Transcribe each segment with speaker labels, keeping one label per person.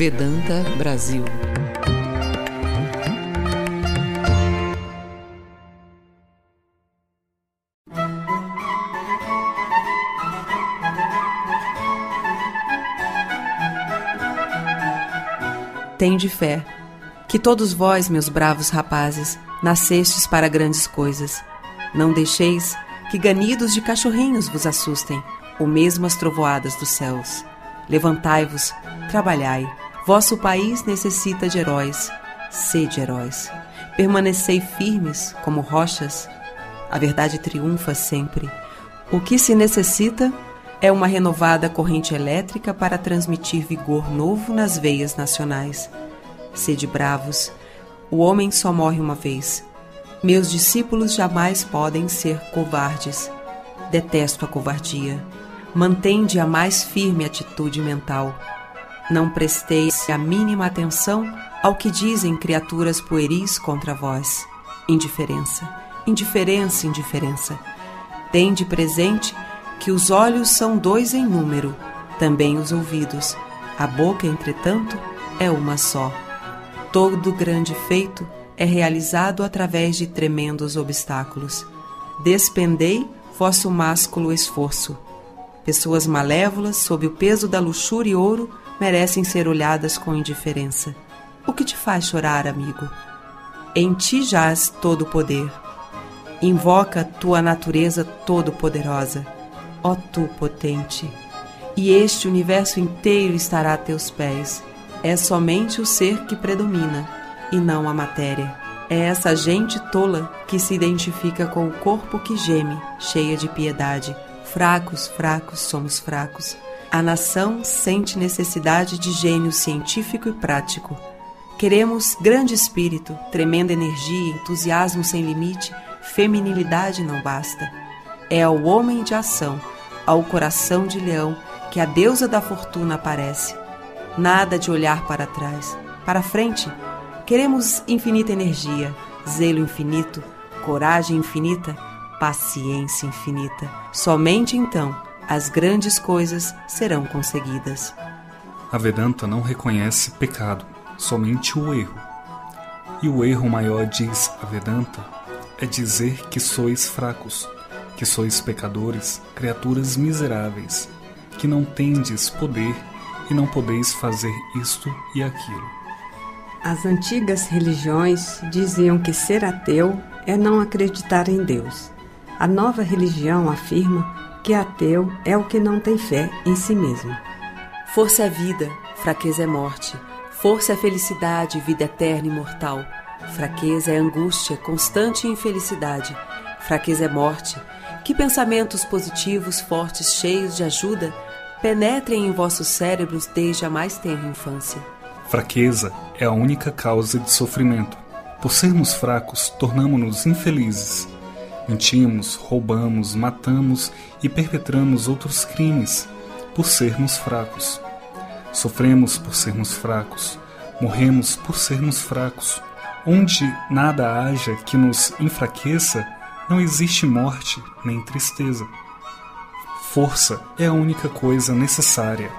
Speaker 1: Vedanta Brasil.
Speaker 2: Tende fé, que todos vós, meus bravos rapazes, nascestes para grandes coisas. Não deixeis que ganidos de cachorrinhos vos assustem, ou mesmo as trovoadas dos céus. Levantai-vos, trabalhai. Vosso país necessita de heróis. Sede heróis. Permanecei firmes como rochas. A verdade triunfa sempre. O que se necessita é uma renovada corrente elétrica para transmitir vigor novo nas veias nacionais. Sede bravos. O homem só morre uma vez. Meus discípulos jamais podem ser covardes. Detesto a covardia mantende a mais firme atitude mental. Não presteis a mínima atenção ao que dizem criaturas pueris contra vós. Indiferença, indiferença, indiferença. Tende presente que os olhos são dois em número, também os ouvidos. A boca, entretanto, é uma só. Todo grande feito é realizado através de tremendos obstáculos. Despendei vosso másculo esforço Pessoas malévolas, sob o peso da luxúria e ouro, merecem ser olhadas com indiferença. O que te faz chorar, amigo? Em ti jaz todo o poder. Invoca tua natureza todo-poderosa, ó tu potente. E este universo inteiro estará a teus pés. É somente o ser que predomina, e não a matéria. É essa gente tola que se identifica com o corpo que geme, cheia de piedade Fracos, fracos, somos fracos. A nação sente necessidade de gênio científico e prático. Queremos grande espírito, tremenda energia, entusiasmo sem limite, feminilidade não basta. É ao homem de ação, ao coração de leão, que a deusa da fortuna aparece. Nada de olhar para trás, para frente. Queremos infinita energia, zelo infinito, coragem infinita paciência infinita. Somente então as grandes coisas serão conseguidas.
Speaker 3: A Vedanta não reconhece pecado, somente o erro. E o erro maior, diz a Vedanta, é dizer que sois fracos, que sois pecadores, criaturas miseráveis, que não tendes poder e não podeis fazer isto e aquilo.
Speaker 4: As antigas religiões diziam que ser ateu é não acreditar em Deus. A nova religião afirma que ateu é o que não tem fé em si mesmo.
Speaker 2: Força é vida, fraqueza é morte. Força é felicidade, vida eterna e mortal. Fraqueza é angústia, constante infelicidade. Fraqueza é morte. Que pensamentos positivos, fortes, cheios de ajuda penetrem em vossos cérebros desde a mais tenra infância.
Speaker 3: Fraqueza é a única causa de sofrimento. Por sermos fracos, tornamos-nos infelizes mentimos, roubamos, matamos e perpetramos outros crimes por sermos fracos. Sofremos por sermos fracos, morremos por sermos fracos. Onde nada haja que nos enfraqueça, não existe morte nem tristeza. Força é a única coisa necessária.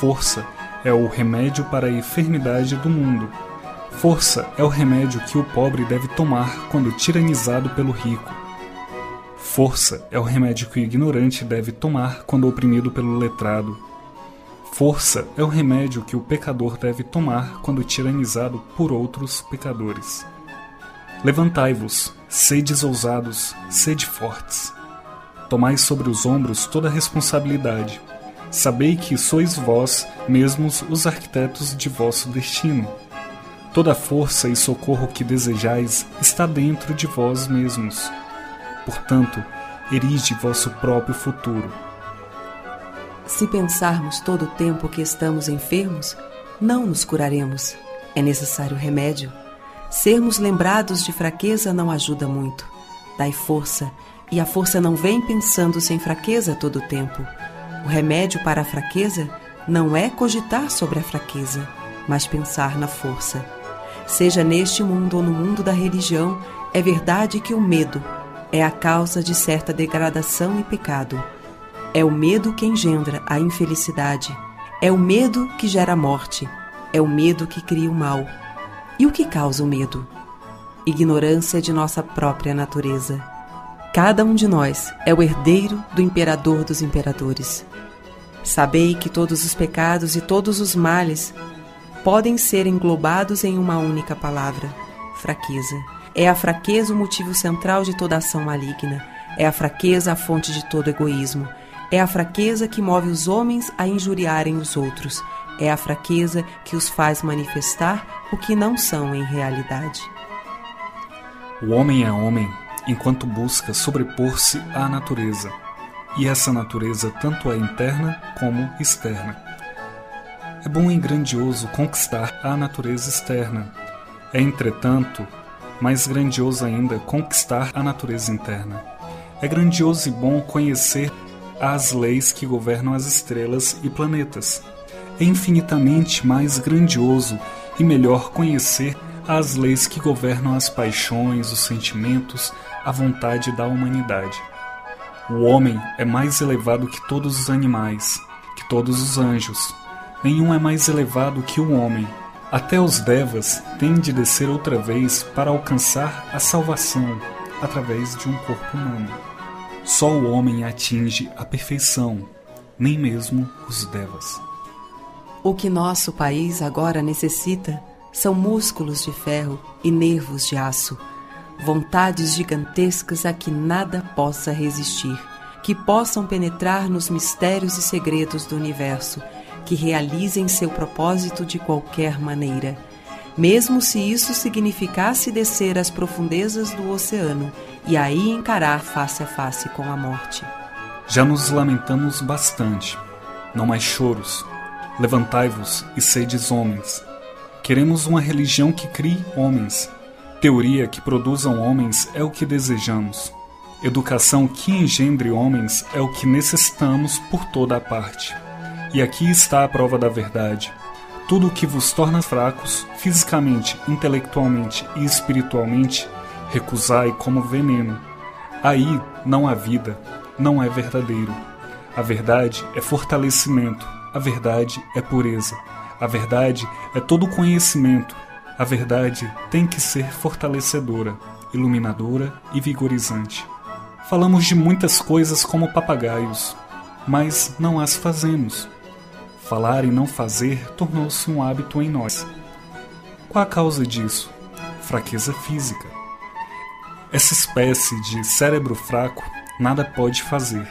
Speaker 3: Força é o remédio para a enfermidade do mundo. Força é o remédio que o pobre deve tomar quando tiranizado pelo rico. Força é o remédio que o ignorante deve tomar quando oprimido pelo letrado. Força é o remédio que o pecador deve tomar quando tiranizado por outros pecadores. Levantai-vos, sedes ousados, sede fortes. Tomai sobre os ombros toda a responsabilidade. Sabei que sois vós mesmos os arquitetos de vosso destino. Toda força e socorro que desejais está dentro de vós mesmos. Portanto, erige vosso próprio futuro.
Speaker 2: Se pensarmos todo o tempo que estamos enfermos, não nos curaremos. É necessário remédio. Sermos lembrados de fraqueza não ajuda muito. Dai força, e a força não vem pensando sem fraqueza todo o tempo. O remédio para a fraqueza não é cogitar sobre a fraqueza, mas pensar na força. Seja neste mundo ou no mundo da religião, é verdade que o medo, é a causa de certa degradação e pecado. É o medo que engendra a infelicidade. É o medo que gera a morte. É o medo que cria o mal. E o que causa o medo? Ignorância de nossa própria natureza. Cada um de nós é o herdeiro do imperador dos imperadores. Sabei que todos os pecados e todos os males podem ser englobados em uma única palavra: fraqueza. É a fraqueza o motivo central de toda ação maligna. É a fraqueza a fonte de todo egoísmo. É a fraqueza que move os homens a injuriarem os outros. É a fraqueza que os faz manifestar o que não são em realidade.
Speaker 3: O homem é homem enquanto busca sobrepor-se à natureza, e essa natureza tanto é interna como externa. É bom e grandioso conquistar a natureza externa. É, entretanto, mais grandioso ainda conquistar a natureza interna. É grandioso e bom conhecer as leis que governam as estrelas e planetas. É infinitamente mais grandioso e melhor conhecer as leis que governam as paixões, os sentimentos, a vontade da humanidade. O homem é mais elevado que todos os animais, que todos os anjos. Nenhum é mais elevado que o homem. Até os devas têm de descer outra vez para alcançar a salvação através de um corpo humano. Só o homem atinge a perfeição, nem mesmo os devas.
Speaker 2: O que nosso país agora necessita são músculos de ferro e nervos de aço vontades gigantescas a que nada possa resistir, que possam penetrar nos mistérios e segredos do universo, que realizem seu propósito de qualquer maneira, mesmo se isso significasse descer às profundezas do oceano e aí encarar face a face com a morte.
Speaker 3: Já nos lamentamos bastante. Não mais choros. Levantai-vos e sedes homens. Queremos uma religião que crie homens, Teoria que produzam homens é o que desejamos. Educação que engendre homens é o que necessitamos por toda a parte. E aqui está a prova da verdade. Tudo o que vos torna fracos, fisicamente, intelectualmente e espiritualmente, recusai como veneno. Aí não há vida, não é verdadeiro. A verdade é fortalecimento, a verdade é pureza, a verdade é todo conhecimento, a verdade tem que ser fortalecedora, iluminadora e vigorizante. Falamos de muitas coisas como papagaios, mas não as fazemos. Falar e não fazer tornou-se um hábito em nós. Qual a causa disso? Fraqueza física. Essa espécie de cérebro fraco nada pode fazer.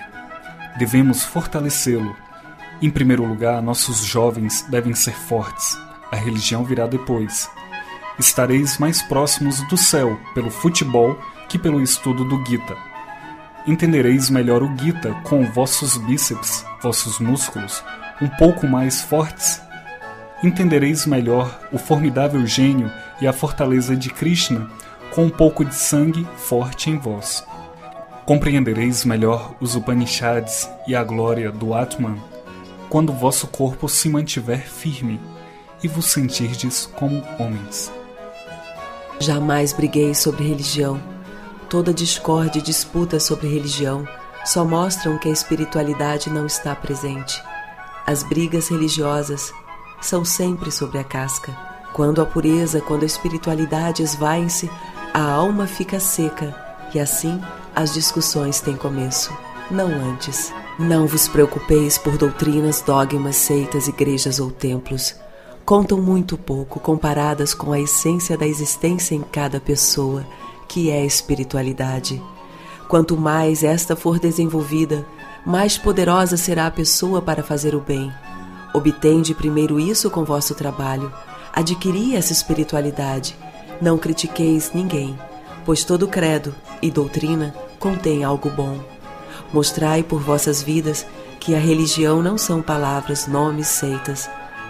Speaker 3: Devemos fortalecê-lo. Em primeiro lugar, nossos jovens devem ser fortes. A religião virá depois estareis mais próximos do céu pelo futebol que pelo estudo do Gita. Entendereis melhor o Gita com vossos bíceps, vossos músculos, um pouco mais fortes. Entendereis melhor o formidável gênio e a fortaleza de Krishna com um pouco de sangue forte em vós. Compreendereis melhor os Upanishads e a glória do Atman quando vosso corpo se mantiver firme e vos sentirdes como homens.
Speaker 2: Jamais briguei sobre religião. Toda discórdia e disputa sobre religião só mostram que a espiritualidade não está presente. As brigas religiosas são sempre sobre a casca. Quando a pureza, quando a espiritualidade esvaem-se, a alma fica seca e assim as discussões têm começo, não antes. Não vos preocupeis por doutrinas, dogmas, seitas, igrejas ou templos contam muito pouco comparadas com a essência da existência em cada pessoa, que é a espiritualidade. Quanto mais esta for desenvolvida, mais poderosa será a pessoa para fazer o bem. Obtende primeiro isso com vosso trabalho. Adquiri essa espiritualidade. Não critiqueis ninguém, pois todo credo e doutrina contém algo bom. Mostrai por vossas vidas que a religião não são palavras, nomes, seitas,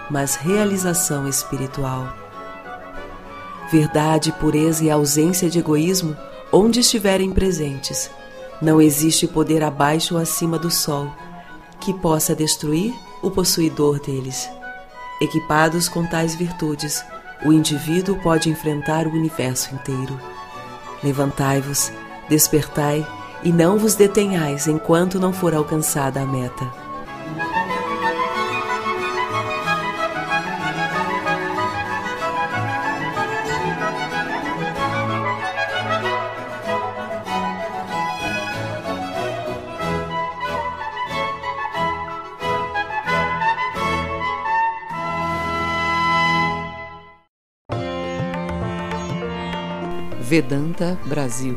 Speaker 2: mas realização espiritual. Verdade, pureza e ausência de egoísmo onde estiverem presentes. Não existe poder abaixo ou acima do sol que possa destruir o possuidor deles. Equipados com tais virtudes, o indivíduo pode enfrentar o universo inteiro. Levantai-vos, despertai e não vos detenhais enquanto não for alcançada a meta. Vedanta Brasil